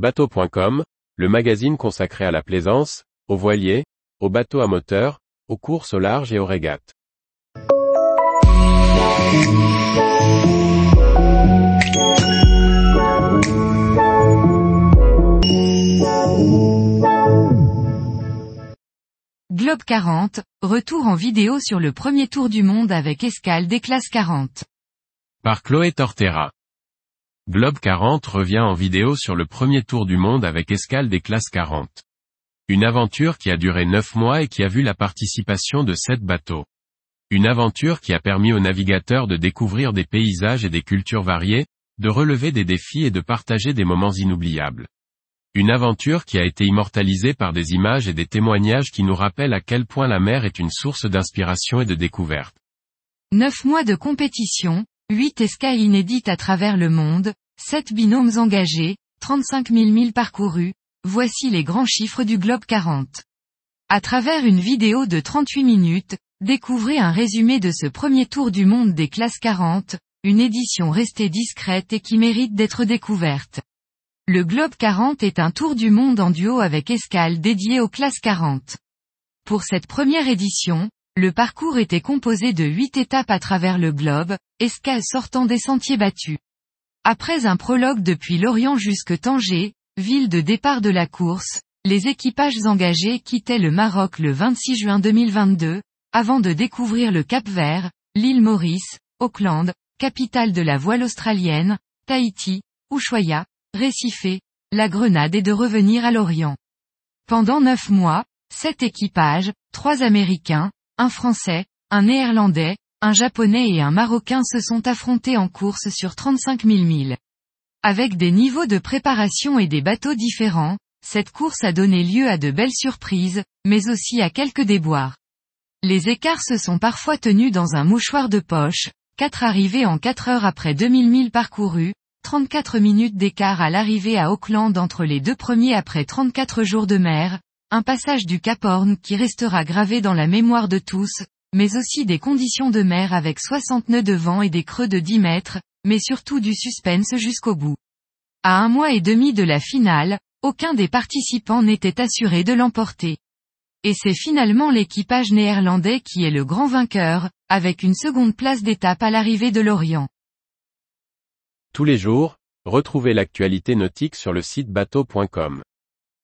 Bateau.com, le magazine consacré à la plaisance, aux voiliers, aux bateaux à moteur, aux courses au large et aux régates. Globe 40, retour en vidéo sur le premier tour du monde avec escale des classes 40. Par Chloé Tortera. Globe 40 revient en vidéo sur le premier tour du monde avec escale des classes 40. Une aventure qui a duré 9 mois et qui a vu la participation de 7 bateaux. Une aventure qui a permis aux navigateurs de découvrir des paysages et des cultures variées, de relever des défis et de partager des moments inoubliables. Une aventure qui a été immortalisée par des images et des témoignages qui nous rappellent à quel point la mer est une source d'inspiration et de découverte. 9 mois de compétition, 8 escales inédites à travers le monde, 7 binômes engagés, 35 000 milles parcourus, voici les grands chiffres du Globe 40. À travers une vidéo de 38 minutes, découvrez un résumé de ce premier tour du monde des classes 40, une édition restée discrète et qui mérite d'être découverte. Le Globe 40 est un tour du monde en duo avec escale dédié aux classes 40. Pour cette première édition, le parcours était composé de 8 étapes à travers le globe, escale sortant des sentiers battus. Après un prologue depuis Lorient jusque Tanger, ville de départ de la course, les équipages engagés quittaient le Maroc le 26 juin 2022, avant de découvrir le Cap Vert, l'île Maurice, Auckland, capitale de la voile australienne, Tahiti, Ushuaia, Récifé, la Grenade et de revenir à l'Orient. Pendant neuf mois, sept équipages, trois Américains, un Français, un Néerlandais, un Japonais et un Marocain se sont affrontés en course sur 35 000 milles. Avec des niveaux de préparation et des bateaux différents, cette course a donné lieu à de belles surprises, mais aussi à quelques déboires. Les écarts se sont parfois tenus dans un mouchoir de poche, quatre arrivées en 4 heures après 2000 milles parcourus, 34 minutes d'écart à l'arrivée à Auckland entre les deux premiers après 34 jours de mer, un passage du Cap Horn qui restera gravé dans la mémoire de tous, mais aussi des conditions de mer avec 60 nœuds de vent et des creux de 10 mètres, mais surtout du suspense jusqu'au bout. À un mois et demi de la finale, aucun des participants n'était assuré de l'emporter. Et c'est finalement l'équipage néerlandais qui est le grand vainqueur, avec une seconde place d'étape à l'arrivée de l'Orient. Tous les jours, retrouvez l'actualité nautique sur le site bateau.com.